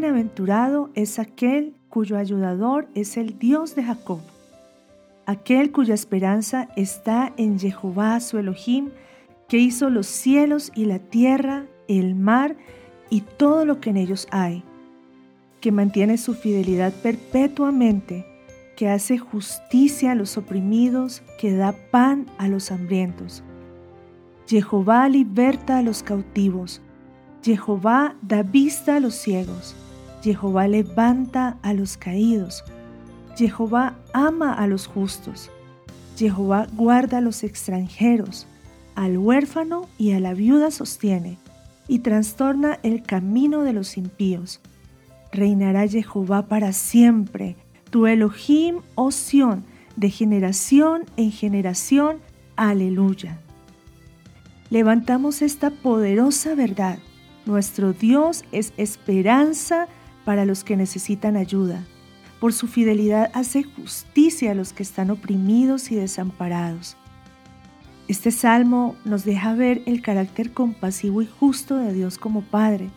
Bienaventurado es aquel cuyo ayudador es el Dios de Jacob, aquel cuya esperanza está en Jehová su Elohim, que hizo los cielos y la tierra, el mar y todo lo que en ellos hay, que mantiene su fidelidad perpetuamente, que hace justicia a los oprimidos, que da pan a los hambrientos. Jehová liberta a los cautivos, Jehová da vista a los ciegos, Jehová levanta a los caídos, Jehová ama a los justos, Jehová guarda a los extranjeros, al huérfano y a la viuda sostiene, y trastorna el camino de los impíos. Reinará Jehová para siempre, tu Elohim, oh Sión, de generación en generación. Aleluya. Levantamos esta poderosa verdad nuestro Dios es esperanza para los que necesitan ayuda. Por su fidelidad hace justicia a los que están oprimidos y desamparados. Este salmo nos deja ver el carácter compasivo y justo de Dios como Padre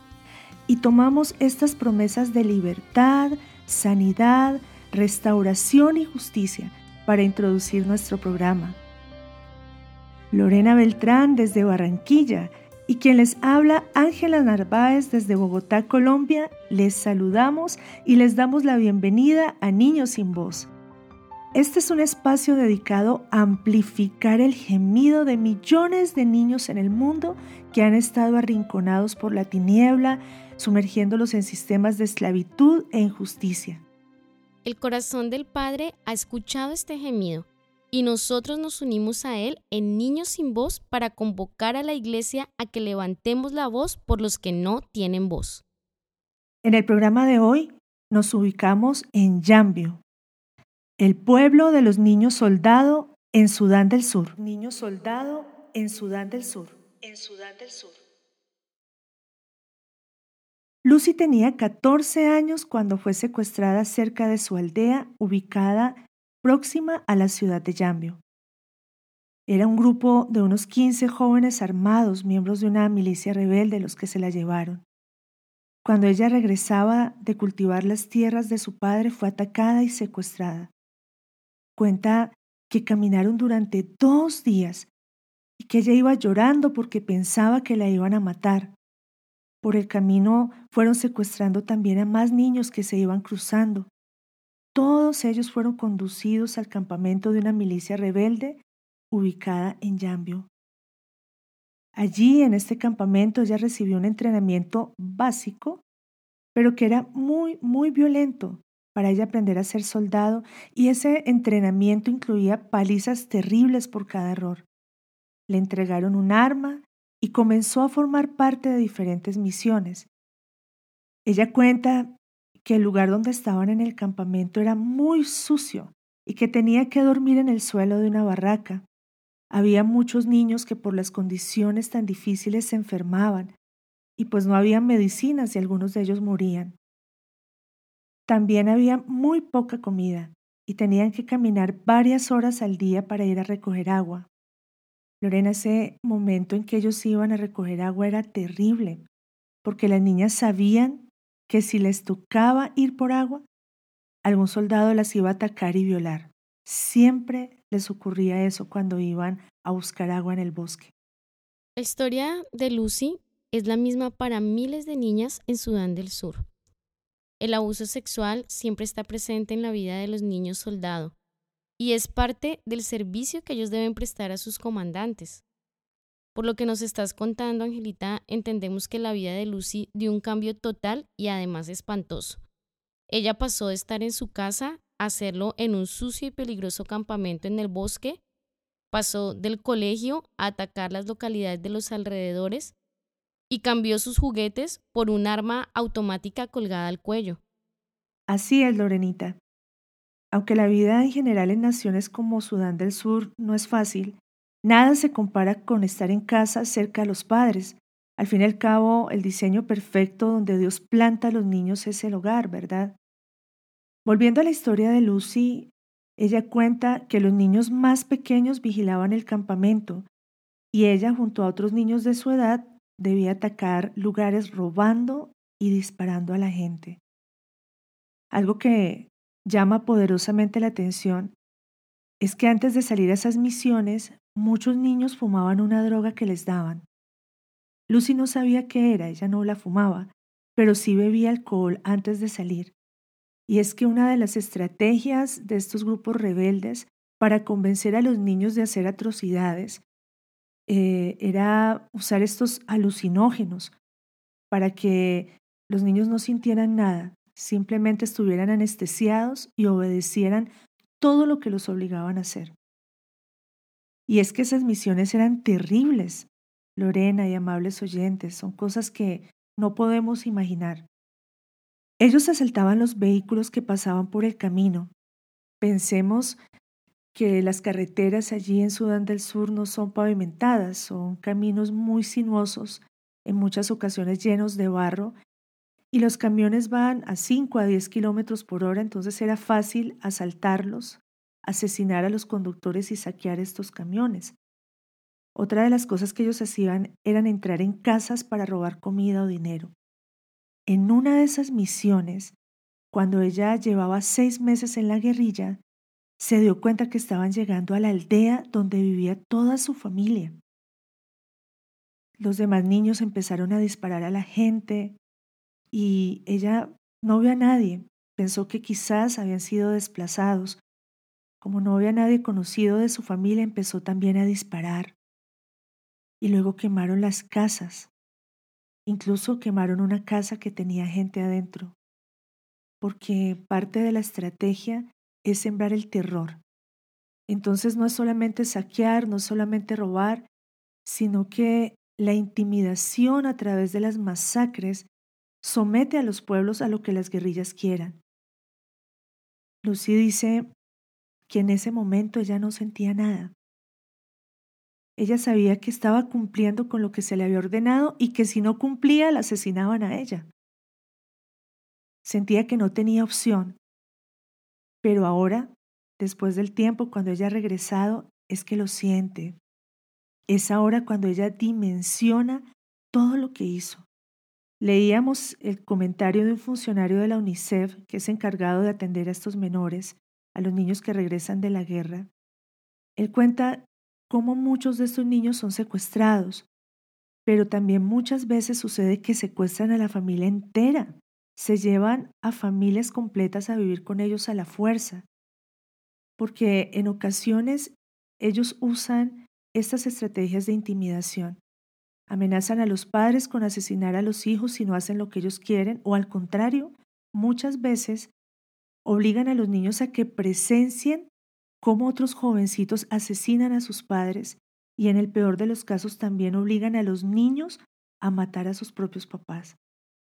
y tomamos estas promesas de libertad, sanidad, restauración y justicia para introducir nuestro programa. Lorena Beltrán desde Barranquilla y quien les habla, Ángela Narváez desde Bogotá, Colombia, les saludamos y les damos la bienvenida a Niños sin Voz. Este es un espacio dedicado a amplificar el gemido de millones de niños en el mundo que han estado arrinconados por la tiniebla, sumergiéndolos en sistemas de esclavitud e injusticia. El corazón del Padre ha escuchado este gemido y nosotros nos unimos a Él en Niños sin Voz para convocar a la iglesia a que levantemos la voz por los que no tienen voz. En el programa de hoy nos ubicamos en Yambio, el pueblo de los niños soldado en Sudán del Sur. Niños soldado en Sudán del Sur. En Sudán del Sur. Lucy tenía 14 años cuando fue secuestrada cerca de su aldea ubicada próxima a la ciudad de Yambio. Era un grupo de unos 15 jóvenes armados, miembros de una milicia rebelde, los que se la llevaron. Cuando ella regresaba de cultivar las tierras de su padre, fue atacada y secuestrada. Cuenta que caminaron durante dos días y que ella iba llorando porque pensaba que la iban a matar. Por el camino fueron secuestrando también a más niños que se iban cruzando. Todos ellos fueron conducidos al campamento de una milicia rebelde ubicada en Yambio. Allí, en este campamento, ella recibió un entrenamiento básico, pero que era muy, muy violento para ella aprender a ser soldado, y ese entrenamiento incluía palizas terribles por cada error. Le entregaron un arma y comenzó a formar parte de diferentes misiones. Ella cuenta que el lugar donde estaban en el campamento era muy sucio y que tenía que dormir en el suelo de una barraca. Había muchos niños que por las condiciones tan difíciles se enfermaban y pues no había medicinas y algunos de ellos morían. También había muy poca comida y tenían que caminar varias horas al día para ir a recoger agua. Lorena, ese momento en que ellos iban a recoger agua era terrible, porque las niñas sabían que si les tocaba ir por agua, algún soldado las iba a atacar y violar. Siempre les ocurría eso cuando iban a buscar agua en el bosque. La historia de Lucy es la misma para miles de niñas en Sudán del Sur. El abuso sexual siempre está presente en la vida de los niños soldado y es parte del servicio que ellos deben prestar a sus comandantes. Por lo que nos estás contando, Angelita, entendemos que la vida de Lucy dio un cambio total y además espantoso. Ella pasó de estar en su casa a hacerlo en un sucio y peligroso campamento en el bosque, Pasó del colegio a atacar las localidades de los alrededores y cambió sus juguetes por un arma automática colgada al cuello. Así es, Lorenita. Aunque la vida en general en naciones como Sudán del Sur no es fácil, nada se compara con estar en casa cerca de los padres. Al fin y al cabo, el diseño perfecto donde Dios planta a los niños es el hogar, ¿verdad? Volviendo a la historia de Lucy, ella cuenta que los niños más pequeños vigilaban el campamento y ella, junto a otros niños de su edad, debía atacar lugares robando y disparando a la gente. Algo que llama poderosamente la atención es que antes de salir a esas misiones, muchos niños fumaban una droga que les daban. Lucy no sabía qué era, ella no la fumaba, pero sí bebía alcohol antes de salir. Y es que una de las estrategias de estos grupos rebeldes para convencer a los niños de hacer atrocidades eh, era usar estos alucinógenos para que los niños no sintieran nada, simplemente estuvieran anestesiados y obedecieran todo lo que los obligaban a hacer. Y es que esas misiones eran terribles, Lorena y amables oyentes, son cosas que no podemos imaginar. Ellos asaltaban los vehículos que pasaban por el camino. Pensemos que las carreteras allí en Sudán del Sur no son pavimentadas, son caminos muy sinuosos, en muchas ocasiones llenos de barro y los camiones van a 5 a 10 kilómetros por hora, entonces era fácil asaltarlos, asesinar a los conductores y saquear estos camiones. Otra de las cosas que ellos hacían eran entrar en casas para robar comida o dinero. En una de esas misiones, cuando ella llevaba seis meses en la guerrilla, se dio cuenta que estaban llegando a la aldea donde vivía toda su familia. Los demás niños empezaron a disparar a la gente, y ella no vio a nadie. Pensó que quizás habían sido desplazados. Como no había nadie conocido de su familia, empezó también a disparar. Y luego quemaron las casas. Incluso quemaron una casa que tenía gente adentro. Porque parte de la estrategia es sembrar el terror. Entonces no es solamente saquear, no es solamente robar, sino que la intimidación a través de las masacres somete a los pueblos a lo que las guerrillas quieran. Lucy dice que en ese momento ella no sentía nada. Ella sabía que estaba cumpliendo con lo que se le había ordenado y que si no cumplía la asesinaban a ella. Sentía que no tenía opción. Pero ahora, después del tiempo, cuando ella ha regresado, es que lo siente. Es ahora cuando ella dimensiona todo lo que hizo. Leíamos el comentario de un funcionario de la UNICEF que es encargado de atender a estos menores, a los niños que regresan de la guerra. Él cuenta cómo muchos de estos niños son secuestrados, pero también muchas veces sucede que secuestran a la familia entera, se llevan a familias completas a vivir con ellos a la fuerza, porque en ocasiones ellos usan estas estrategias de intimidación. Amenazan a los padres con asesinar a los hijos si no hacen lo que ellos quieren o al contrario, muchas veces obligan a los niños a que presencien cómo otros jovencitos asesinan a sus padres y en el peor de los casos también obligan a los niños a matar a sus propios papás.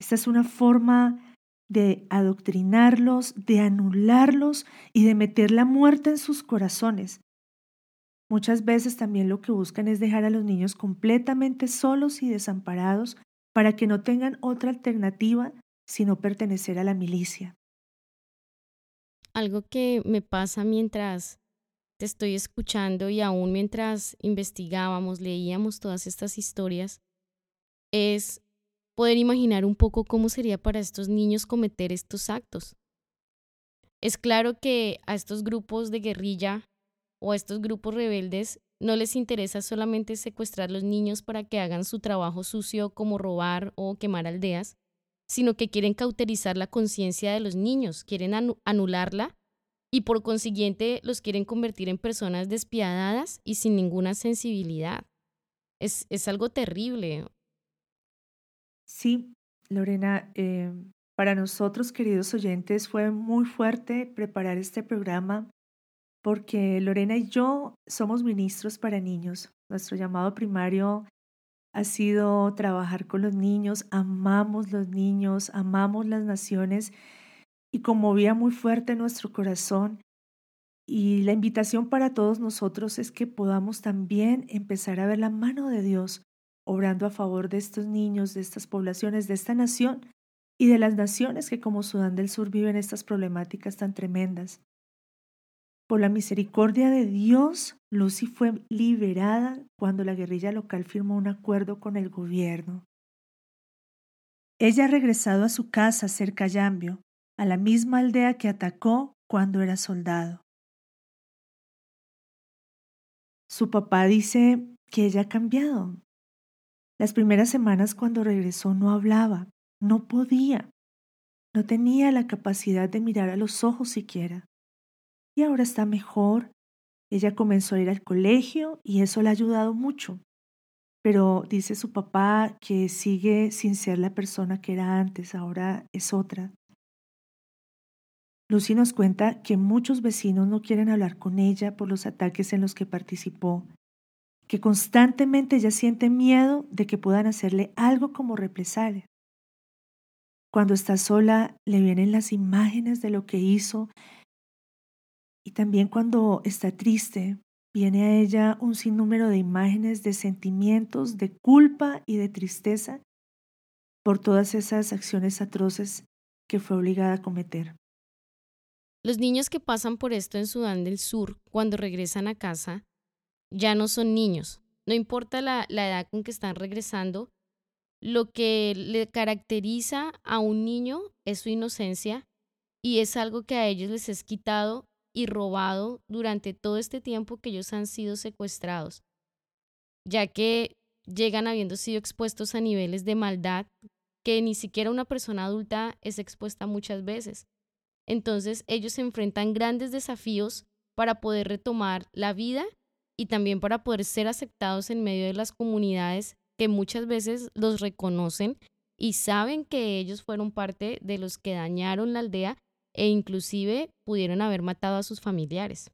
Esta es una forma de adoctrinarlos, de anularlos y de meter la muerte en sus corazones. Muchas veces también lo que buscan es dejar a los niños completamente solos y desamparados para que no tengan otra alternativa sino pertenecer a la milicia. Algo que me pasa mientras te estoy escuchando y aún mientras investigábamos, leíamos todas estas historias, es poder imaginar un poco cómo sería para estos niños cometer estos actos. Es claro que a estos grupos de guerrilla o a estos grupos rebeldes no les interesa solamente secuestrar los niños para que hagan su trabajo sucio como robar o quemar aldeas, sino que quieren cauterizar la conciencia de los niños, quieren anularla y por consiguiente los quieren convertir en personas despiadadas y sin ninguna sensibilidad. Es, es algo terrible. Sí, Lorena, eh, para nosotros, queridos oyentes, fue muy fuerte preparar este programa porque Lorena y yo somos ministros para niños. Nuestro llamado primario ha sido trabajar con los niños, amamos los niños, amamos las naciones y conmovía muy fuerte nuestro corazón. Y la invitación para todos nosotros es que podamos también empezar a ver la mano de Dios obrando a favor de estos niños, de estas poblaciones, de esta nación y de las naciones que como Sudán del Sur viven estas problemáticas tan tremendas. Por la misericordia de Dios, Lucy fue liberada cuando la guerrilla local firmó un acuerdo con el gobierno. Ella ha regresado a su casa cerca a Yambio, a la misma aldea que atacó cuando era soldado. Su papá dice que ella ha cambiado. Las primeras semanas cuando regresó no hablaba, no podía, no tenía la capacidad de mirar a los ojos siquiera y ahora está mejor. Ella comenzó a ir al colegio y eso le ha ayudado mucho. Pero dice su papá que sigue sin ser la persona que era antes, ahora es otra. Lucy nos cuenta que muchos vecinos no quieren hablar con ella por los ataques en los que participó, que constantemente ella siente miedo de que puedan hacerle algo como represalia. Cuando está sola le vienen las imágenes de lo que hizo y también cuando está triste, viene a ella un sinnúmero de imágenes de sentimientos de culpa y de tristeza por todas esas acciones atroces que fue obligada a cometer. Los niños que pasan por esto en Sudán del Sur, cuando regresan a casa, ya no son niños. No importa la, la edad con que están regresando, lo que le caracteriza a un niño es su inocencia y es algo que a ellos les es quitado y robado durante todo este tiempo que ellos han sido secuestrados, ya que llegan habiendo sido expuestos a niveles de maldad que ni siquiera una persona adulta es expuesta muchas veces. Entonces ellos se enfrentan grandes desafíos para poder retomar la vida y también para poder ser aceptados en medio de las comunidades que muchas veces los reconocen y saben que ellos fueron parte de los que dañaron la aldea e inclusive pudieron haber matado a sus familiares.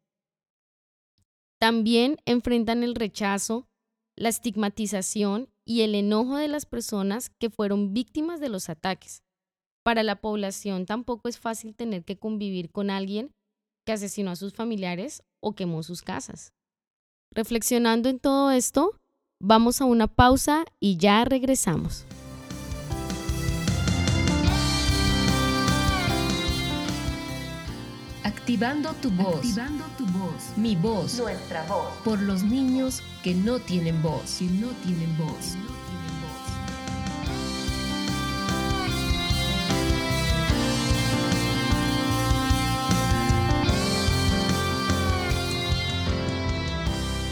También enfrentan el rechazo, la estigmatización y el enojo de las personas que fueron víctimas de los ataques. Para la población tampoco es fácil tener que convivir con alguien que asesinó a sus familiares o quemó sus casas. Reflexionando en todo esto, vamos a una pausa y ya regresamos. Activando tu voz. Activando tu voz. Mi voz. Nuestra voz. Por los niños que no tienen voz. Que no tienen voz.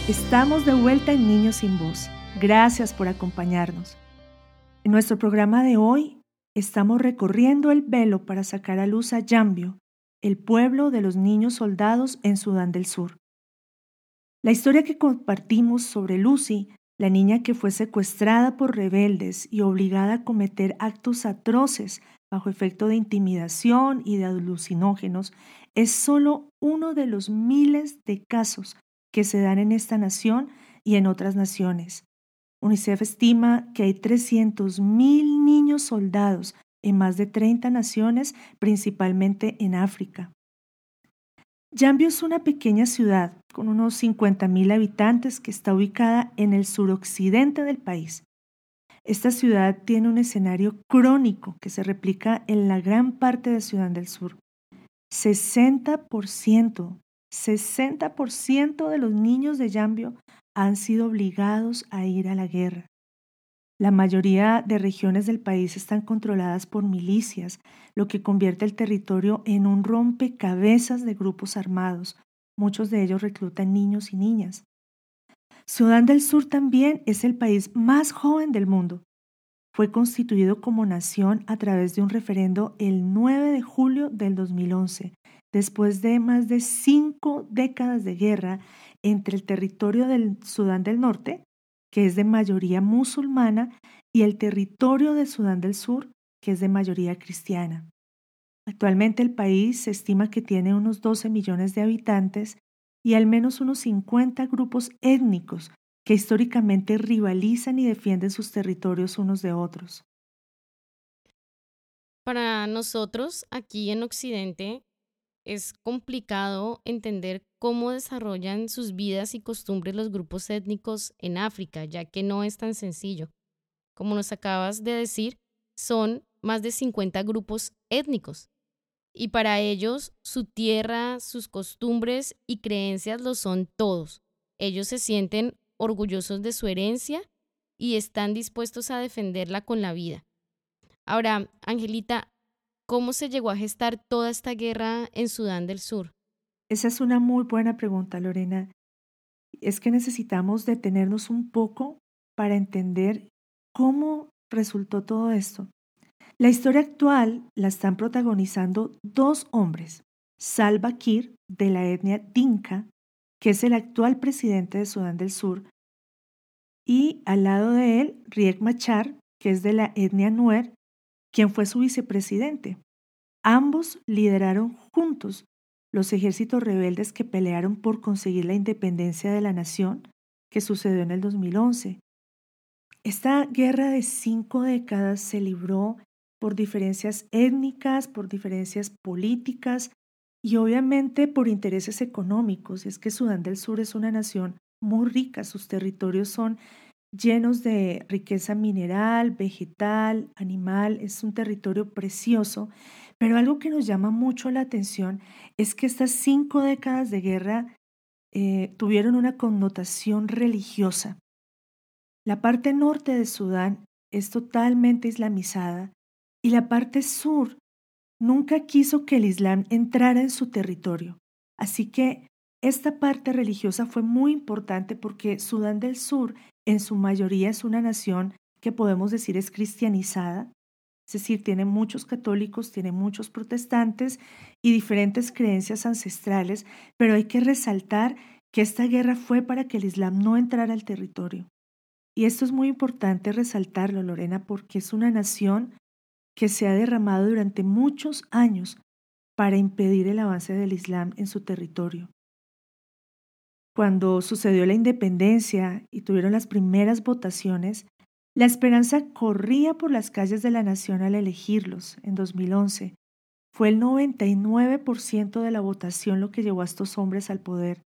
Estamos de vuelta en Niños sin Voz. Gracias por acompañarnos. En nuestro programa de hoy estamos recorriendo el velo para sacar a luz a Yambio, el pueblo de los niños soldados en Sudán del Sur. La historia que compartimos sobre Lucy, la niña que fue secuestrada por rebeldes y obligada a cometer actos atroces bajo efecto de intimidación y de alucinógenos, es solo uno de los miles de casos que se dan en esta nación y en otras naciones. UNICEF estima que hay 300.000 niños soldados en más de 30 naciones, principalmente en África. Yambio es una pequeña ciudad con unos 50.000 habitantes que está ubicada en el suroccidente del país. Esta ciudad tiene un escenario crónico que se replica en la gran parte de Sudán del Sur. 60%, 60% de los niños de Yambio han sido obligados a ir a la guerra. La mayoría de regiones del país están controladas por milicias, lo que convierte el territorio en un rompecabezas de grupos armados. Muchos de ellos reclutan niños y niñas. Sudán del Sur también es el país más joven del mundo. Fue constituido como nación a través de un referendo el 9 de julio del 2011, después de más de cinco décadas de guerra entre el territorio del Sudán del Norte, que es de mayoría musulmana, y el territorio de Sudán del Sur, que es de mayoría cristiana. Actualmente el país se estima que tiene unos 12 millones de habitantes y al menos unos 50 grupos étnicos que históricamente rivalizan y defienden sus territorios unos de otros. Para nosotros, aquí en Occidente, es complicado entender cómo desarrollan sus vidas y costumbres los grupos étnicos en África, ya que no es tan sencillo. Como nos acabas de decir, son más de 50 grupos étnicos. Y para ellos, su tierra, sus costumbres y creencias lo son todos. Ellos se sienten orgullosos de su herencia y están dispuestos a defenderla con la vida. Ahora, Angelita, ¿cómo se llegó a gestar toda esta guerra en Sudán del Sur? Esa es una muy buena pregunta, Lorena. Es que necesitamos detenernos un poco para entender cómo resultó todo esto. La historia actual la están protagonizando dos hombres, Salva Kiir, de la etnia Dinka, que es el actual presidente de Sudán del Sur, y al lado de él, Riek Machar, que es de la etnia Nuer, quien fue su vicepresidente. Ambos lideraron juntos los ejércitos rebeldes que pelearon por conseguir la independencia de la nación, que sucedió en el 2011. Esta guerra de cinco décadas se libró por diferencias étnicas, por diferencias políticas y obviamente por intereses económicos. Es que Sudán del Sur es una nación muy rica, sus territorios son llenos de riqueza mineral, vegetal, animal, es un territorio precioso, pero algo que nos llama mucho la atención es que estas cinco décadas de guerra eh, tuvieron una connotación religiosa. La parte norte de Sudán es totalmente islamizada y la parte sur nunca quiso que el Islam entrara en su territorio. Así que esta parte religiosa fue muy importante porque Sudán del Sur en su mayoría es una nación que podemos decir es cristianizada, es decir, tiene muchos católicos, tiene muchos protestantes y diferentes creencias ancestrales, pero hay que resaltar que esta guerra fue para que el Islam no entrara al territorio. Y esto es muy importante resaltarlo, Lorena, porque es una nación que se ha derramado durante muchos años para impedir el avance del Islam en su territorio. Cuando sucedió la independencia y tuvieron las primeras votaciones, la esperanza corría por las calles de la nación al elegirlos en 2011. Fue el 99% de la votación lo que llevó a estos hombres al poder.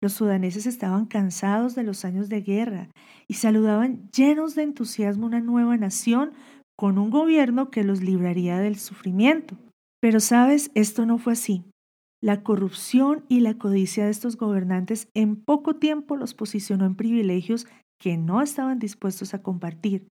Los sudaneses estaban cansados de los años de guerra y saludaban llenos de entusiasmo una nueva nación con un gobierno que los libraría del sufrimiento. Pero sabes, esto no fue así. La corrupción y la codicia de estos gobernantes en poco tiempo los posicionó en privilegios que no estaban dispuestos a compartir.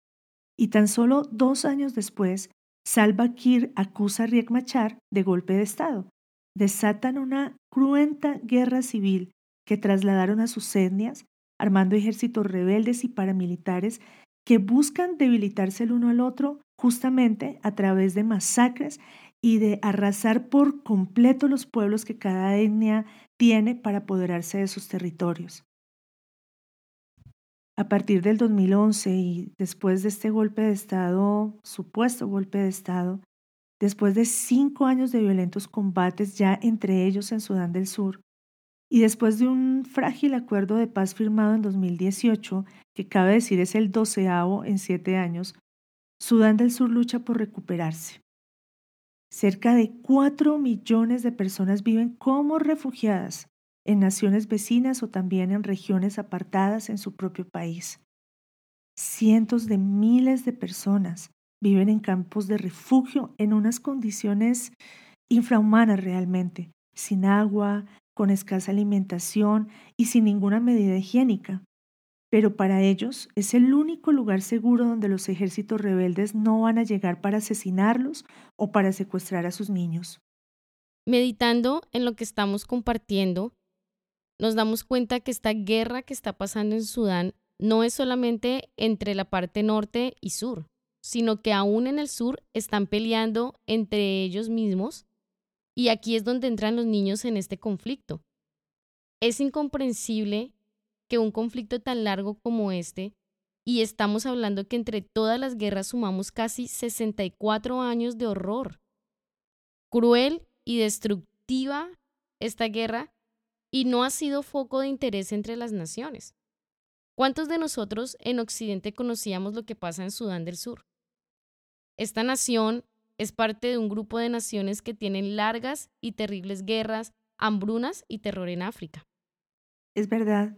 Y tan solo dos años después, Salva Kiir acusa a Riek Machar de golpe de Estado. Desatan una cruenta guerra civil que trasladaron a sus etnias, armando ejércitos rebeldes y paramilitares que buscan debilitarse el uno al otro justamente a través de masacres y de arrasar por completo los pueblos que cada etnia tiene para apoderarse de sus territorios. A partir del 2011 y después de este golpe de Estado, supuesto golpe de Estado, después de cinco años de violentos combates ya entre ellos en Sudán del Sur, y después de un frágil acuerdo de paz firmado en 2018, que cabe decir es el doceavo en siete años, Sudán del Sur lucha por recuperarse. Cerca de cuatro millones de personas viven como refugiadas en naciones vecinas o también en regiones apartadas en su propio país. Cientos de miles de personas viven en campos de refugio en unas condiciones infrahumanas realmente, sin agua, con escasa alimentación y sin ninguna medida higiénica. Pero para ellos es el único lugar seguro donde los ejércitos rebeldes no van a llegar para asesinarlos o para secuestrar a sus niños. Meditando en lo que estamos compartiendo, nos damos cuenta que esta guerra que está pasando en Sudán no es solamente entre la parte norte y sur, sino que aún en el sur están peleando entre ellos mismos y aquí es donde entran los niños en este conflicto. Es incomprensible que un conflicto tan largo como este, y estamos hablando que entre todas las guerras sumamos casi 64 años de horror. Cruel y destructiva esta guerra y no ha sido foco de interés entre las naciones. ¿Cuántos de nosotros en Occidente conocíamos lo que pasa en Sudán del Sur? Esta nación es parte de un grupo de naciones que tienen largas y terribles guerras, hambrunas y terror en África. Es verdad,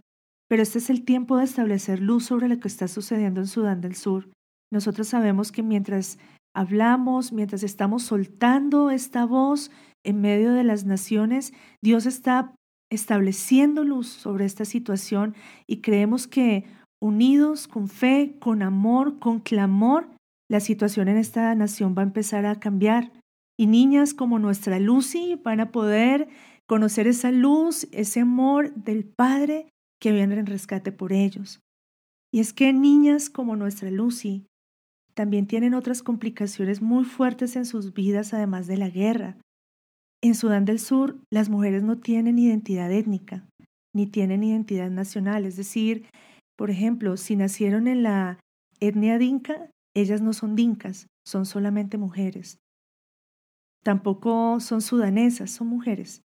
pero este es el tiempo de establecer luz sobre lo que está sucediendo en Sudán del Sur. Nosotros sabemos que mientras hablamos, mientras estamos soltando esta voz en medio de las naciones, Dios está estableciendo luz sobre esta situación y creemos que unidos con fe, con amor, con clamor, la situación en esta nación va a empezar a cambiar. Y niñas como nuestra Lucy van a poder conocer esa luz, ese amor del Padre que viene en rescate por ellos. Y es que niñas como nuestra Lucy también tienen otras complicaciones muy fuertes en sus vidas además de la guerra. En Sudán del Sur, las mujeres no tienen identidad étnica, ni tienen identidad nacional. Es decir, por ejemplo, si nacieron en la etnia dinka, ellas no son dinkas, son solamente mujeres. Tampoco son sudanesas, son mujeres.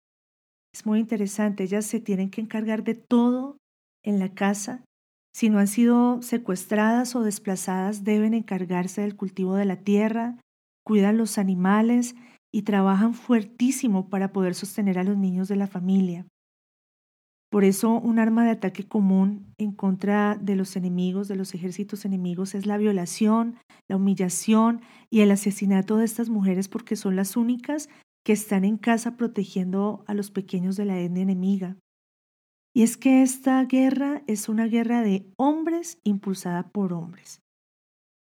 Es muy interesante, ellas se tienen que encargar de todo en la casa. Si no han sido secuestradas o desplazadas, deben encargarse del cultivo de la tierra, cuidan los animales y trabajan fuertísimo para poder sostener a los niños de la familia. Por eso un arma de ataque común en contra de los enemigos, de los ejércitos enemigos, es la violación, la humillación y el asesinato de estas mujeres porque son las únicas que están en casa protegiendo a los pequeños de la etnia enemiga. Y es que esta guerra es una guerra de hombres impulsada por hombres.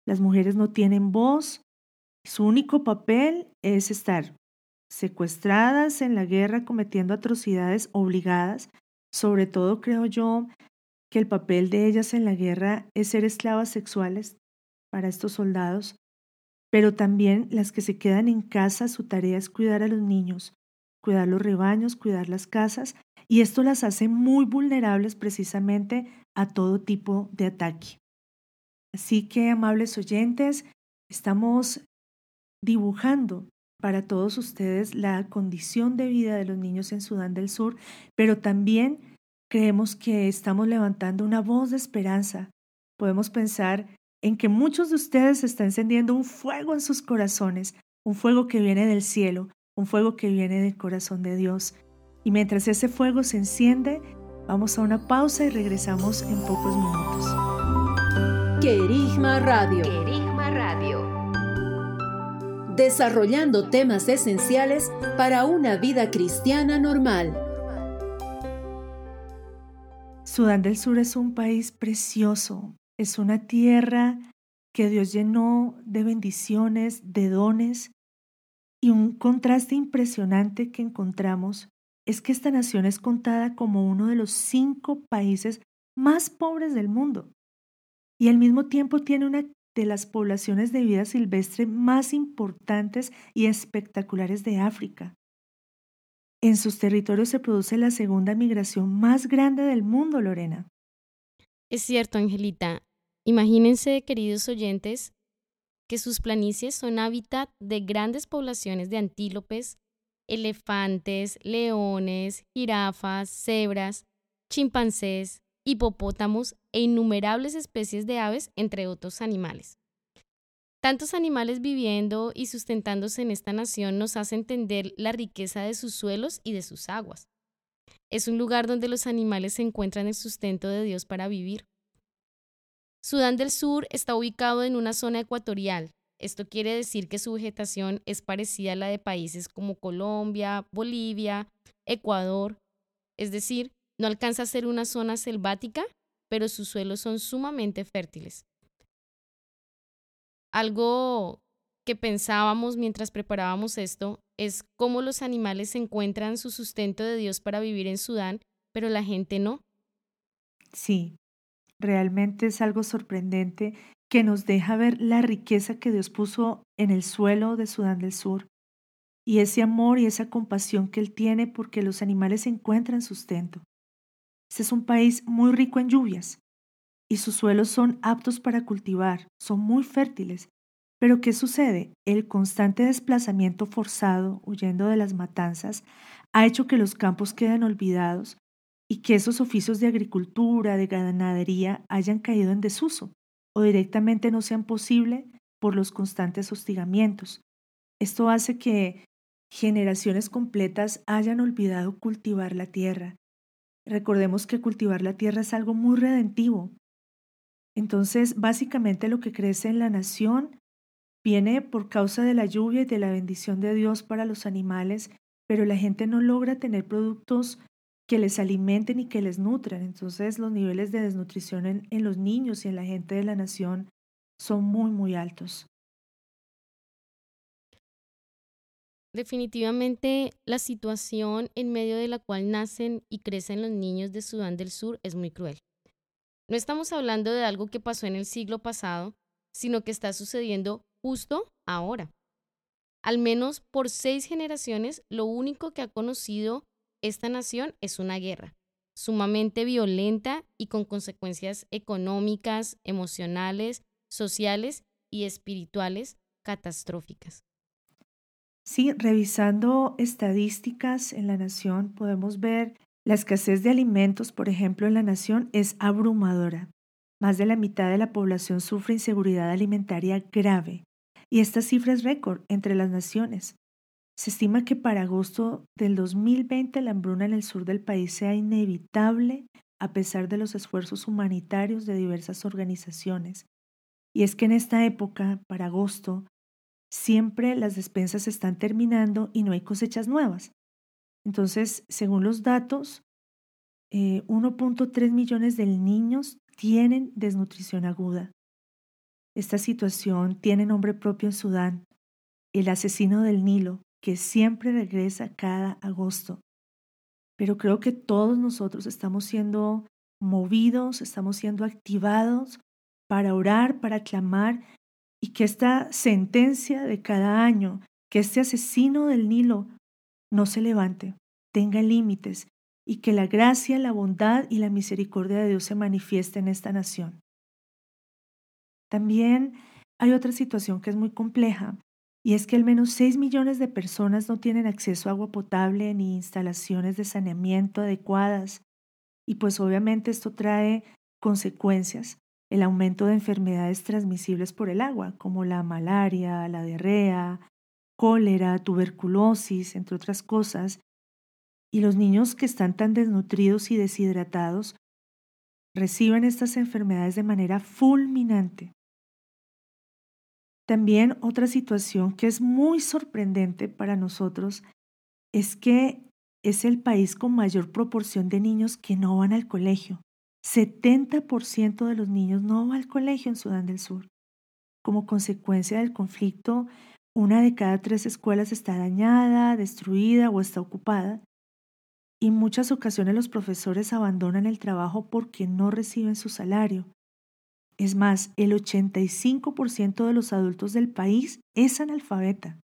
Las mujeres no tienen voz, su único papel es estar secuestradas en la guerra cometiendo atrocidades obligadas. Sobre todo creo yo que el papel de ellas en la guerra es ser esclavas sexuales para estos soldados, pero también las que se quedan en casa, su tarea es cuidar a los niños, cuidar los rebaños, cuidar las casas, y esto las hace muy vulnerables precisamente a todo tipo de ataque. Así que, amables oyentes, estamos dibujando para todos ustedes la condición de vida de los niños en Sudán del Sur, pero también creemos que estamos levantando una voz de esperanza. Podemos pensar en que muchos de ustedes están encendiendo un fuego en sus corazones, un fuego que viene del cielo, un fuego que viene del corazón de Dios. Y mientras ese fuego se enciende, vamos a una pausa y regresamos en pocos minutos. Querigma Radio. Querigma Radio desarrollando temas esenciales para una vida cristiana normal. Sudán del Sur es un país precioso, es una tierra que Dios llenó de bendiciones, de dones, y un contraste impresionante que encontramos es que esta nación es contada como uno de los cinco países más pobres del mundo y al mismo tiempo tiene una de las poblaciones de vida silvestre más importantes y espectaculares de África. En sus territorios se produce la segunda migración más grande del mundo, Lorena. Es cierto, Angelita. Imagínense, queridos oyentes, que sus planicies son hábitat de grandes poblaciones de antílopes, elefantes, leones, jirafas, cebras, chimpancés, hipopótamos e innumerables especies de aves, entre otros animales. Tantos animales viviendo y sustentándose en esta nación nos hace entender la riqueza de sus suelos y de sus aguas. Es un lugar donde los animales se encuentran el sustento de Dios para vivir. Sudán del Sur está ubicado en una zona ecuatorial. Esto quiere decir que su vegetación es parecida a la de países como Colombia, Bolivia, Ecuador, es decir, no alcanza a ser una zona selvática, pero sus suelos son sumamente fértiles. Algo que pensábamos mientras preparábamos esto es cómo los animales encuentran su sustento de Dios para vivir en Sudán, pero la gente no. Sí, realmente es algo sorprendente que nos deja ver la riqueza que Dios puso en el suelo de Sudán del Sur y ese amor y esa compasión que Él tiene porque los animales encuentran sustento. Este es un país muy rico en lluvias y sus suelos son aptos para cultivar, son muy fértiles. Pero ¿qué sucede? El constante desplazamiento forzado, huyendo de las matanzas, ha hecho que los campos queden olvidados y que esos oficios de agricultura, de ganadería, hayan caído en desuso o directamente no sean posible por los constantes hostigamientos. Esto hace que generaciones completas hayan olvidado cultivar la tierra. Recordemos que cultivar la tierra es algo muy redentivo. Entonces, básicamente lo que crece en la nación viene por causa de la lluvia y de la bendición de Dios para los animales, pero la gente no logra tener productos que les alimenten y que les nutran. Entonces los niveles de desnutrición en, los niños y en la gente de la nación son muy, muy altos. Definitivamente la situación en medio de la cual nacen y crecen los niños de Sudán del Sur es muy cruel. No estamos hablando de algo que pasó en el siglo pasado, sino que está sucediendo justo ahora. Al menos por seis generaciones, lo único que ha conocido esta nación es una guerra, sumamente violenta y con consecuencias económicas, emocionales, sociales y espirituales catastróficas. Sí, revisando estadísticas en la nación podemos ver la escasez de alimentos, por ejemplo, en la nación es abrumadora. Más de la mitad de la población sufre inseguridad alimentaria grave. Y esta cifra es récord entre las naciones. Se estima que para agosto del 2020 la hambruna en el sur del país sea inevitable a pesar de los esfuerzos humanitarios de diversas organizaciones. Y es que en esta época, para agosto, siempre las despensas están terminando y no hay cosechas nuevas. Entonces, según los datos, 1.3 eh, millones de niños tienen desnutrición aguda. Esta situación tiene nombre propio en Sudán, el asesino del Nilo, que siempre regresa cada agosto. Pero creo que todos nosotros estamos siendo movidos, estamos siendo activados para orar, para clamar y que esta sentencia de cada año, que este asesino del Nilo no se levante, tenga límites y que la gracia, la bondad y la misericordia de Dios se manifieste en esta nación. También hay otra situación que es muy compleja y es que al menos 6 millones de personas no tienen acceso a agua potable ni instalaciones de saneamiento adecuadas. Y pues obviamente esto trae consecuencias. El aumento de enfermedades transmisibles por el agua, como la malaria, la diarrea, cólera, tuberculosis, entre otras cosas, y los niños que están tan desnutridos y deshidratados reciben estas enfermedades de manera fulminante. También otra situación que es muy sorprendente para nosotros es que es el país con mayor proporción de niños que no van al colegio. 70% de los niños no van al colegio en Sudán del Sur. Como consecuencia del conflicto, una de cada tres escuelas está dañada, destruida o está ocupada. Y en muchas ocasiones los profesores abandonan el trabajo porque no reciben su salario. Es más, el 85% de los adultos del país es analfabeta.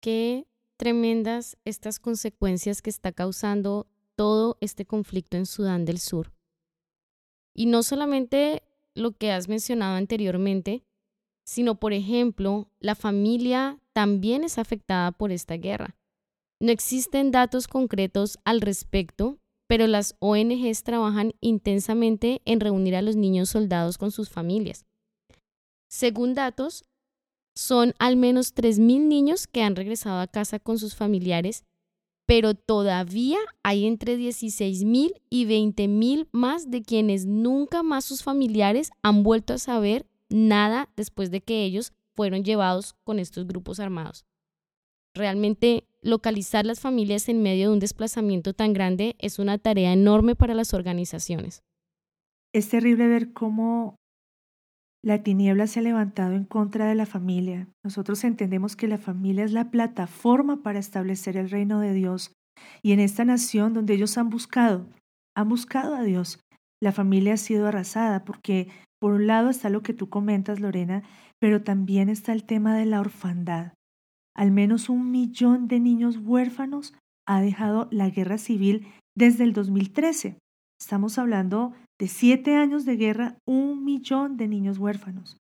Qué tremendas estas consecuencias que está causando todo este conflicto en Sudán del Sur. Y no solamente lo que has mencionado anteriormente, sino, por ejemplo, la familia también es afectada por esta guerra. No existen datos concretos al respecto, pero las ONGs trabajan intensamente en reunir a los niños soldados con sus familias. Según datos, son al menos 3.000 niños que han regresado a casa con sus familiares pero todavía hay entre 16.000 y 20.000 más de quienes nunca más sus familiares han vuelto a saber nada después de que ellos fueron llevados con estos grupos armados. Realmente localizar las familias en medio de un desplazamiento tan grande es una tarea enorme para las organizaciones. Es terrible ver cómo la tiniebla se ha levantado en contra de la familia. Nosotros entendemos que la familia es la plataforma para establecer el reino de Dios. Y en esta nación donde ellos han buscado, han buscado a Dios, la familia ha sido arrasada porque por un lado está lo que tú comentas, Lorena, pero también está el tema de la orfandad. Al menos un millón de niños huérfanos ha dejado la guerra civil desde el 2013. Estamos hablando de siete años de guerra, un millón de niños huérfanos.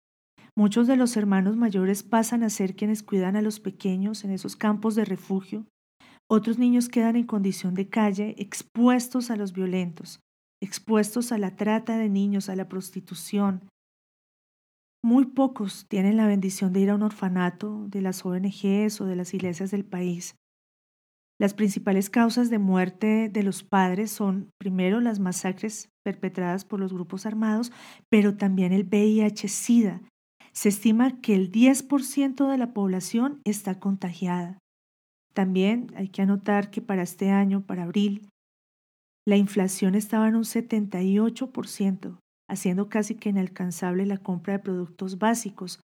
Muchos de los hermanos mayores pasan a ser quienes cuidan a los pequeños en esos campos de refugio. Otros niños quedan en condición de calle, expuestos a los violentos, expuestos a la trata de niños, a la prostitución. Muy pocos tienen la bendición de ir a un orfanato de las ONGs o de las iglesias del país. Las principales causas de muerte de los padres son, primero, las masacres perpetradas por los grupos armados, pero también el VIH-Sida. Se estima que el 10% de la población está contagiada. También hay que anotar que para este año, para abril, la inflación estaba en un 78%, haciendo casi que inalcanzable la compra de productos básicos.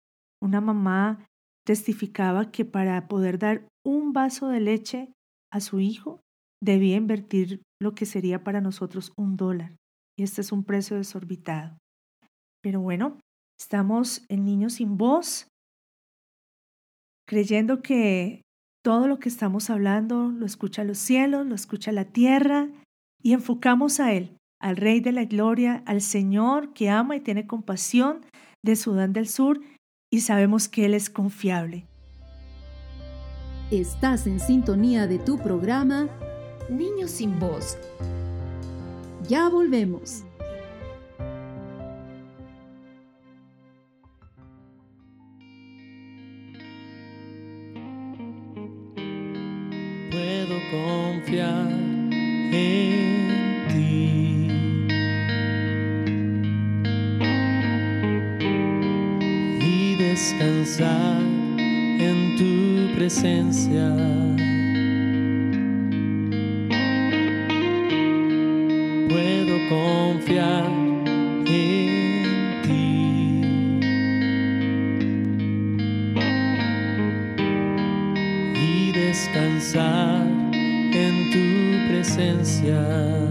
Una mamá testificaba que para poder dar un vaso de leche a su hijo, debía invertir lo que sería para nosotros un dólar. Y este es un precio desorbitado. Pero bueno, estamos en Niños sin Voz, creyendo que todo lo que estamos hablando lo escucha los cielos, lo escucha la tierra, y enfocamos a Él, al Rey de la Gloria, al Señor que ama y tiene compasión de Sudán del Sur, y sabemos que Él es confiable. Estás en sintonía de tu programa Niños sin voz. Ya volvemos. Puedo confiar en descansar en tu presencia. Puedo confiar en ti. Y descansar en tu presencia.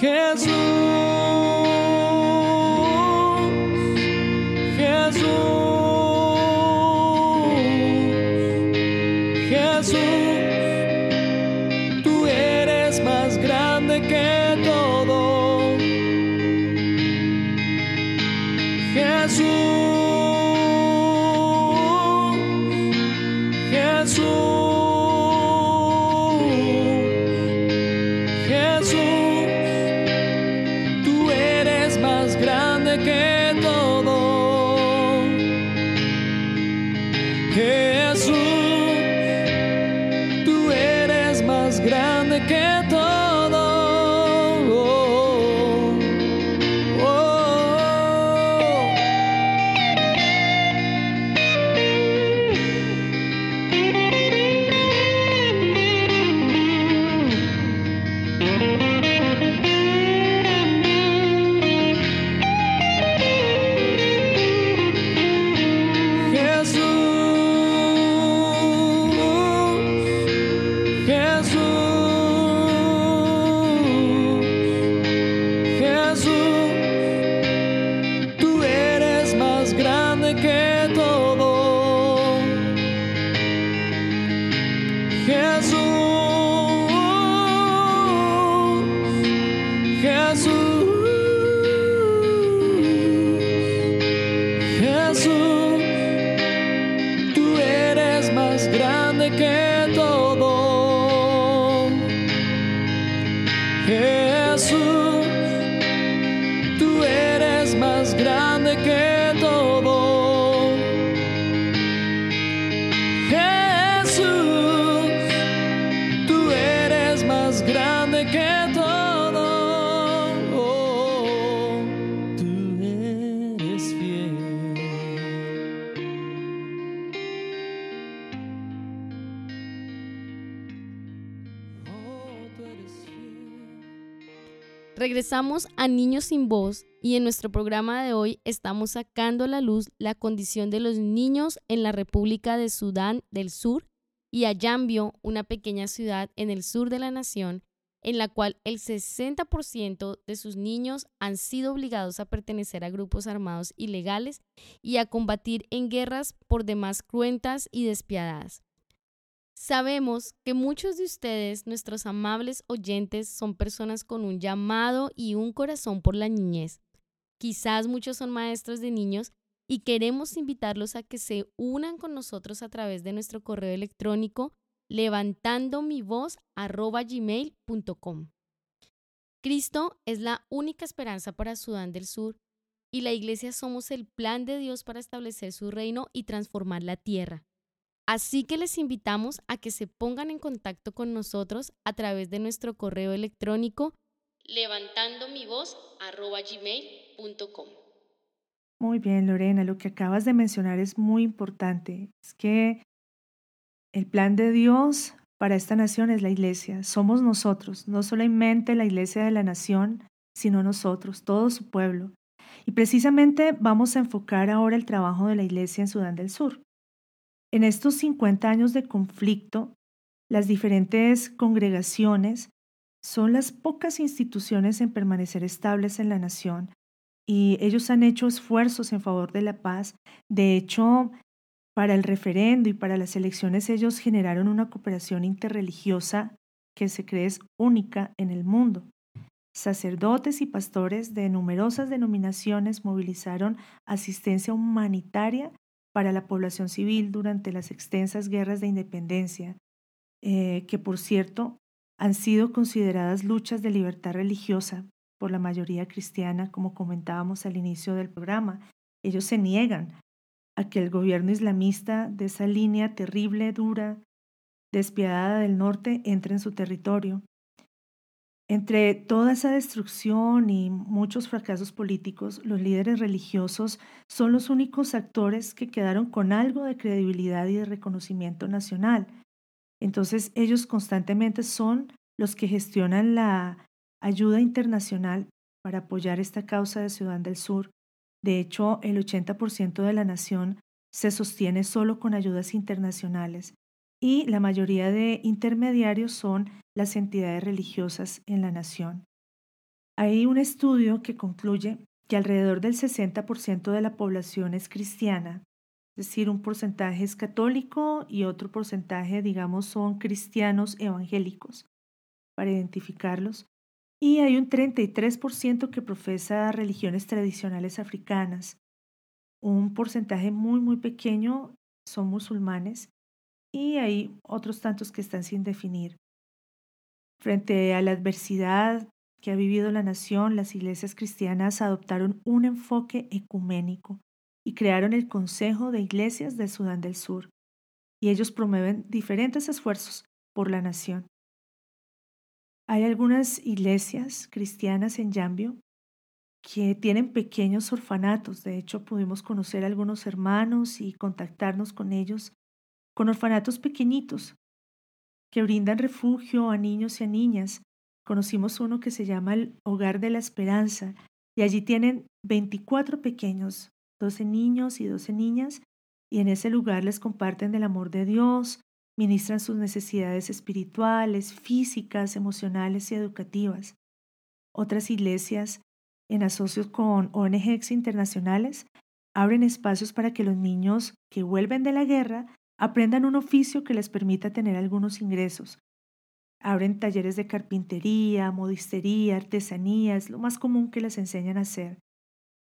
Jesús. Regresamos a Niños sin Voz y en nuestro programa de hoy estamos sacando a la luz la condición de los niños en la República de Sudán del Sur y a Yambio, una pequeña ciudad en el sur de la nación, en la cual el 60% de sus niños han sido obligados a pertenecer a grupos armados ilegales y a combatir en guerras por demás cruentas y despiadadas. Sabemos que muchos de ustedes, nuestros amables oyentes, son personas con un llamado y un corazón por la niñez. Quizás muchos son maestros de niños y queremos invitarlos a que se unan con nosotros a través de nuestro correo electrónico levantando mi voz. Cristo es la única esperanza para Sudán del Sur y la iglesia somos el plan de Dios para establecer su reino y transformar la tierra. Así que les invitamos a que se pongan en contacto con nosotros a través de nuestro correo electrónico levantando mi voz. Muy bien, Lorena, lo que acabas de mencionar es muy importante. Es que el plan de Dios para esta nación es la iglesia. Somos nosotros, no solamente la iglesia de la nación, sino nosotros, todo su pueblo. Y precisamente vamos a enfocar ahora el trabajo de la iglesia en Sudán del Sur. En estos 50 años de conflicto, las diferentes congregaciones son las pocas instituciones en permanecer estables en la nación y ellos han hecho esfuerzos en favor de la paz. De hecho, para el referendo y para las elecciones ellos generaron una cooperación interreligiosa que se cree es única en el mundo. Sacerdotes y pastores de numerosas denominaciones movilizaron asistencia humanitaria para la población civil durante las extensas guerras de independencia, eh, que por cierto han sido consideradas luchas de libertad religiosa por la mayoría cristiana, como comentábamos al inicio del programa. Ellos se niegan a que el gobierno islamista de esa línea terrible, dura, despiadada del norte entre en su territorio. Entre toda esa destrucción y muchos fracasos políticos, los líderes religiosos son los únicos actores que quedaron con algo de credibilidad y de reconocimiento nacional. Entonces ellos constantemente son los que gestionan la ayuda internacional para apoyar esta causa de Sudán del Sur. De hecho, el 80% de la nación se sostiene solo con ayudas internacionales y la mayoría de intermediarios son las entidades religiosas en la nación. Hay un estudio que concluye que alrededor del 60% de la población es cristiana es decir, un porcentaje es católico y otro porcentaje, digamos, son cristianos evangélicos, para identificarlos. Y hay un 33% que profesa religiones tradicionales africanas. Un porcentaje muy, muy pequeño son musulmanes y hay otros tantos que están sin definir. Frente a la adversidad que ha vivido la nación, las iglesias cristianas adoptaron un enfoque ecuménico y crearon el Consejo de Iglesias del Sudán del Sur, y ellos promueven diferentes esfuerzos por la nación. Hay algunas iglesias cristianas en Yambio que tienen pequeños orfanatos. De hecho, pudimos conocer a algunos hermanos y contactarnos con ellos, con orfanatos pequeñitos que brindan refugio a niños y a niñas. Conocimos uno que se llama el Hogar de la Esperanza y allí tienen 24 pequeños 12 niños y 12 niñas, y en ese lugar les comparten del amor de Dios, ministran sus necesidades espirituales, físicas, emocionales y educativas. Otras iglesias, en asocio con ONGs internacionales, abren espacios para que los niños que vuelven de la guerra aprendan un oficio que les permita tener algunos ingresos. Abren talleres de carpintería, modistería, artesanía, es lo más común que les enseñan a hacer.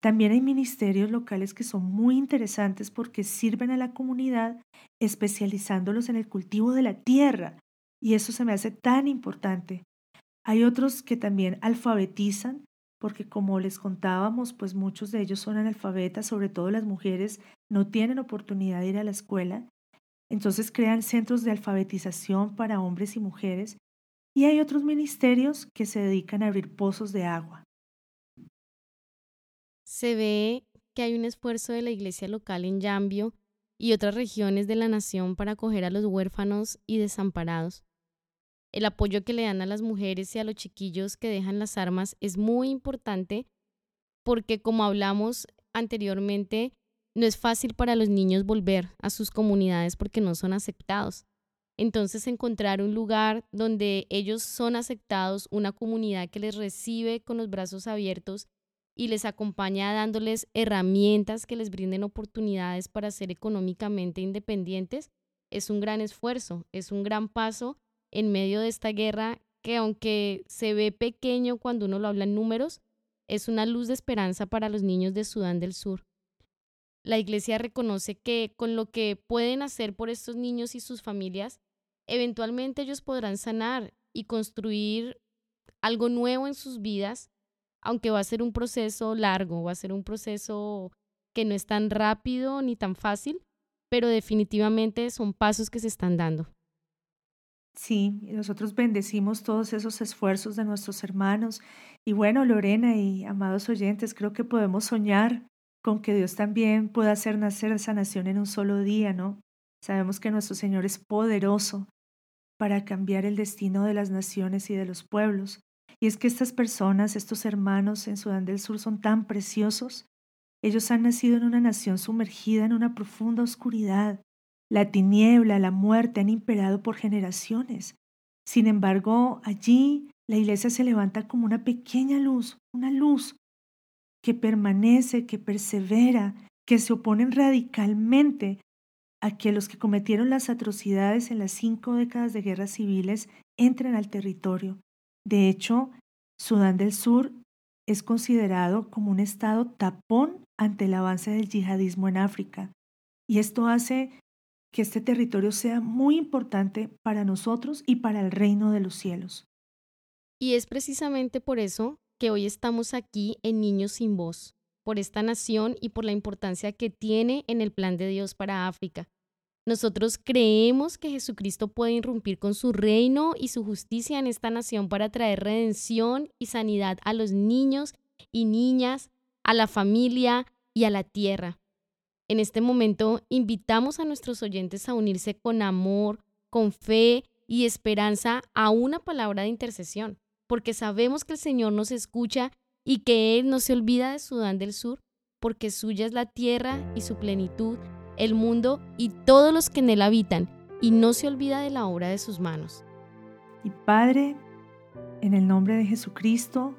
También hay ministerios locales que son muy interesantes porque sirven a la comunidad especializándolos en el cultivo de la tierra y eso se me hace tan importante. Hay otros que también alfabetizan porque como les contábamos, pues muchos de ellos son analfabetas, sobre todo las mujeres no tienen oportunidad de ir a la escuela. Entonces crean centros de alfabetización para hombres y mujeres y hay otros ministerios que se dedican a abrir pozos de agua se ve que hay un esfuerzo de la iglesia local en Yambio y otras regiones de la nación para acoger a los huérfanos y desamparados. El apoyo que le dan a las mujeres y a los chiquillos que dejan las armas es muy importante porque, como hablamos anteriormente, no es fácil para los niños volver a sus comunidades porque no son aceptados. Entonces, encontrar un lugar donde ellos son aceptados, una comunidad que les recibe con los brazos abiertos y les acompaña dándoles herramientas que les brinden oportunidades para ser económicamente independientes, es un gran esfuerzo, es un gran paso en medio de esta guerra que aunque se ve pequeño cuando uno lo habla en números, es una luz de esperanza para los niños de Sudán del Sur. La Iglesia reconoce que con lo que pueden hacer por estos niños y sus familias, eventualmente ellos podrán sanar y construir algo nuevo en sus vidas aunque va a ser un proceso largo, va a ser un proceso que no es tan rápido ni tan fácil, pero definitivamente son pasos que se están dando. Sí, nosotros bendecimos todos esos esfuerzos de nuestros hermanos. Y bueno, Lorena y amados oyentes, creo que podemos soñar con que Dios también pueda hacer nacer esa nación en un solo día, ¿no? Sabemos que nuestro Señor es poderoso para cambiar el destino de las naciones y de los pueblos. Y es que estas personas, estos hermanos en Sudán del Sur son tan preciosos. Ellos han nacido en una nación sumergida en una profunda oscuridad. La tiniebla, la muerte han imperado por generaciones. Sin embargo, allí la iglesia se levanta como una pequeña luz, una luz que permanece, que persevera, que se oponen radicalmente a que los que cometieron las atrocidades en las cinco décadas de guerras civiles entren al territorio. De hecho, Sudán del Sur es considerado como un estado tapón ante el avance del yihadismo en África. Y esto hace que este territorio sea muy importante para nosotros y para el reino de los cielos. Y es precisamente por eso que hoy estamos aquí en Niños sin Voz, por esta nación y por la importancia que tiene en el plan de Dios para África. Nosotros creemos que Jesucristo puede irrumpir con su reino y su justicia en esta nación para traer redención y sanidad a los niños y niñas, a la familia y a la tierra. En este momento invitamos a nuestros oyentes a unirse con amor, con fe y esperanza a una palabra de intercesión, porque sabemos que el Señor nos escucha y que Él no se olvida de Sudán del Sur, porque suya es la tierra y su plenitud el mundo y todos los que en él habitan, y no se olvida de la obra de sus manos. Y Padre, en el nombre de Jesucristo,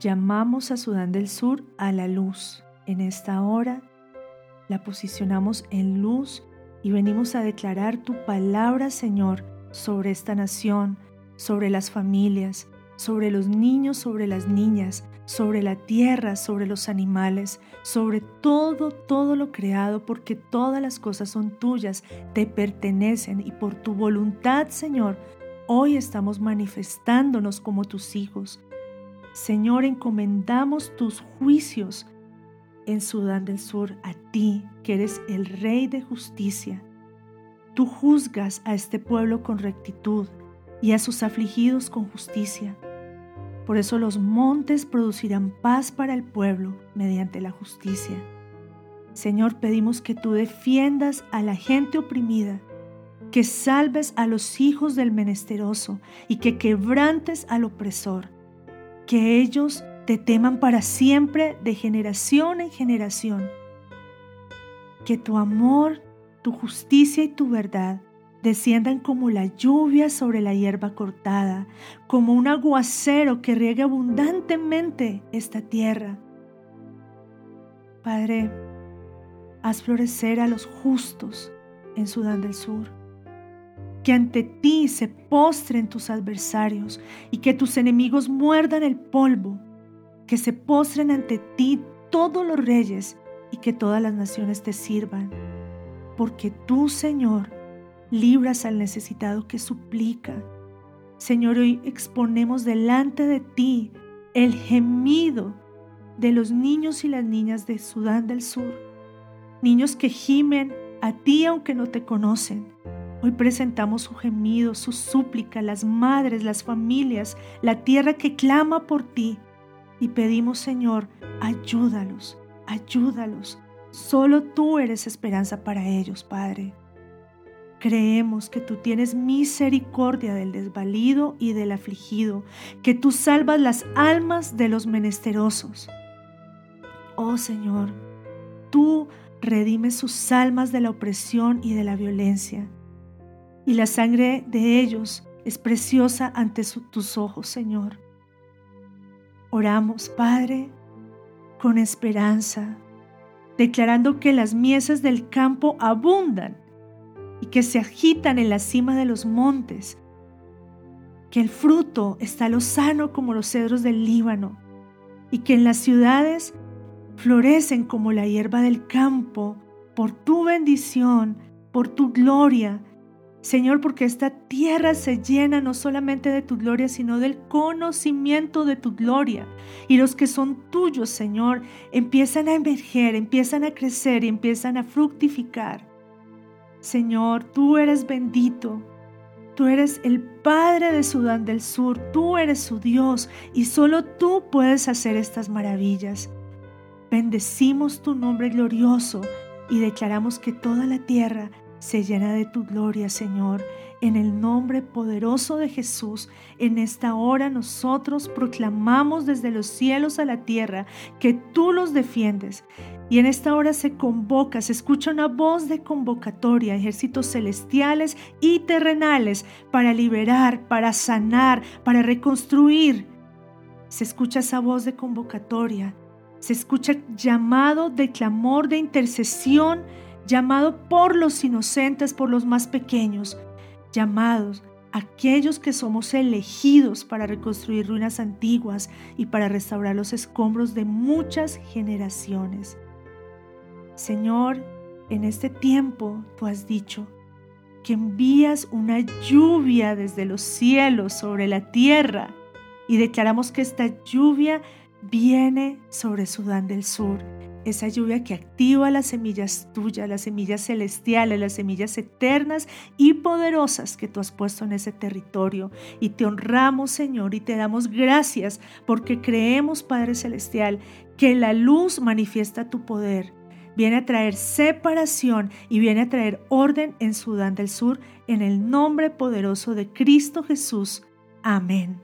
llamamos a Sudán del Sur a la luz en esta hora la posicionamos en luz y venimos a declarar tu palabra, Señor, sobre esta nación, sobre las familias, sobre los niños, sobre las niñas, sobre la tierra, sobre los animales, sobre todo, todo lo creado, porque todas las cosas son tuyas, te pertenecen y por tu voluntad, Señor, hoy estamos manifestándonos como tus hijos. Señor, encomendamos tus juicios en Sudán del Sur a ti, que eres el Rey de justicia. Tú juzgas a este pueblo con rectitud y a sus afligidos con justicia. Por eso los montes producirán paz para el pueblo mediante la justicia. Señor, pedimos que tú defiendas a la gente oprimida, que salves a los hijos del menesteroso y que quebrantes al opresor, que ellos te teman para siempre de generación en generación. Que tu amor, tu justicia y tu verdad desciendan como la lluvia sobre la hierba cortada, como un aguacero que riegue abundantemente esta tierra. Padre, haz florecer a los justos en Sudán del Sur. Que ante ti se postren tus adversarios y que tus enemigos muerdan el polvo. Que se postren ante ti todos los reyes y que todas las naciones te sirvan. Porque tú, Señor, libras al necesitado que suplica. Señor, hoy exponemos delante de ti el gemido de los niños y las niñas de Sudán del Sur, niños que gimen a ti aunque no te conocen. Hoy presentamos su gemido, su súplica, las madres, las familias, la tierra que clama por ti. Y pedimos, Señor, ayúdalos, ayúdalos. Solo tú eres esperanza para ellos, Padre. Creemos que tú tienes misericordia del desvalido y del afligido, que tú salvas las almas de los menesterosos. Oh Señor, tú redimes sus almas de la opresión y de la violencia, y la sangre de ellos es preciosa ante tus ojos, Señor. Oramos, Padre, con esperanza, declarando que las mieses del campo abundan y que se agitan en la cima de los montes, que el fruto está lozano como los cedros del Líbano, y que en las ciudades florecen como la hierba del campo, por tu bendición, por tu gloria. Señor, porque esta tierra se llena no solamente de tu gloria, sino del conocimiento de tu gloria. Y los que son tuyos, Señor, empiezan a emerger, empiezan a crecer y empiezan a fructificar. Señor, tú eres bendito. Tú eres el Padre de Sudán del Sur, tú eres su Dios y solo tú puedes hacer estas maravillas. Bendecimos tu nombre glorioso y declaramos que toda la tierra se llena de tu gloria, Señor. En el nombre poderoso de Jesús, en esta hora nosotros proclamamos desde los cielos a la tierra que tú los defiendes y en esta hora se convoca, se escucha una voz de convocatoria, ejércitos celestiales y terrenales para liberar, para sanar, para reconstruir. Se escucha esa voz de convocatoria, se escucha llamado de clamor, de intercesión, llamado por los inocentes, por los más pequeños, llamados aquellos que somos elegidos para reconstruir ruinas antiguas y para restaurar los escombros de muchas generaciones. Señor, en este tiempo tú has dicho que envías una lluvia desde los cielos sobre la tierra y declaramos que esta lluvia viene sobre Sudán del Sur. Esa lluvia que activa las semillas tuyas, las semillas celestiales, las semillas eternas y poderosas que tú has puesto en ese territorio. Y te honramos, Señor, y te damos gracias porque creemos, Padre Celestial, que la luz manifiesta tu poder viene a traer separación y viene a traer orden en Sudán del Sur en el nombre poderoso de Cristo Jesús. Amén.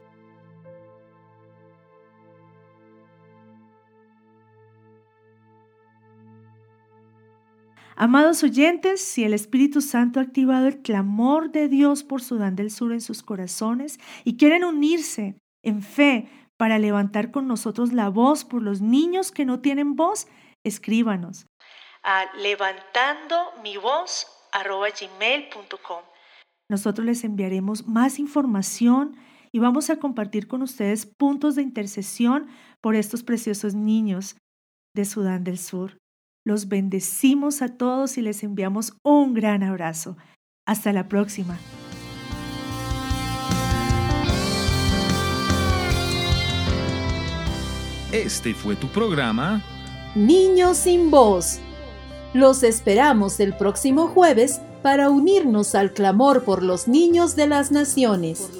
Amados oyentes, si el Espíritu Santo ha activado el clamor de Dios por Sudán del Sur en sus corazones y quieren unirse en fe para levantar con nosotros la voz por los niños que no tienen voz, escríbanos a levantandomivoz.gmail.com. Nosotros les enviaremos más información y vamos a compartir con ustedes puntos de intercesión por estos preciosos niños de Sudán del Sur. Los bendecimos a todos y les enviamos un gran abrazo. Hasta la próxima. Este fue tu programa Niños sin voz. Los esperamos el próximo jueves para unirnos al clamor por los niños de las naciones.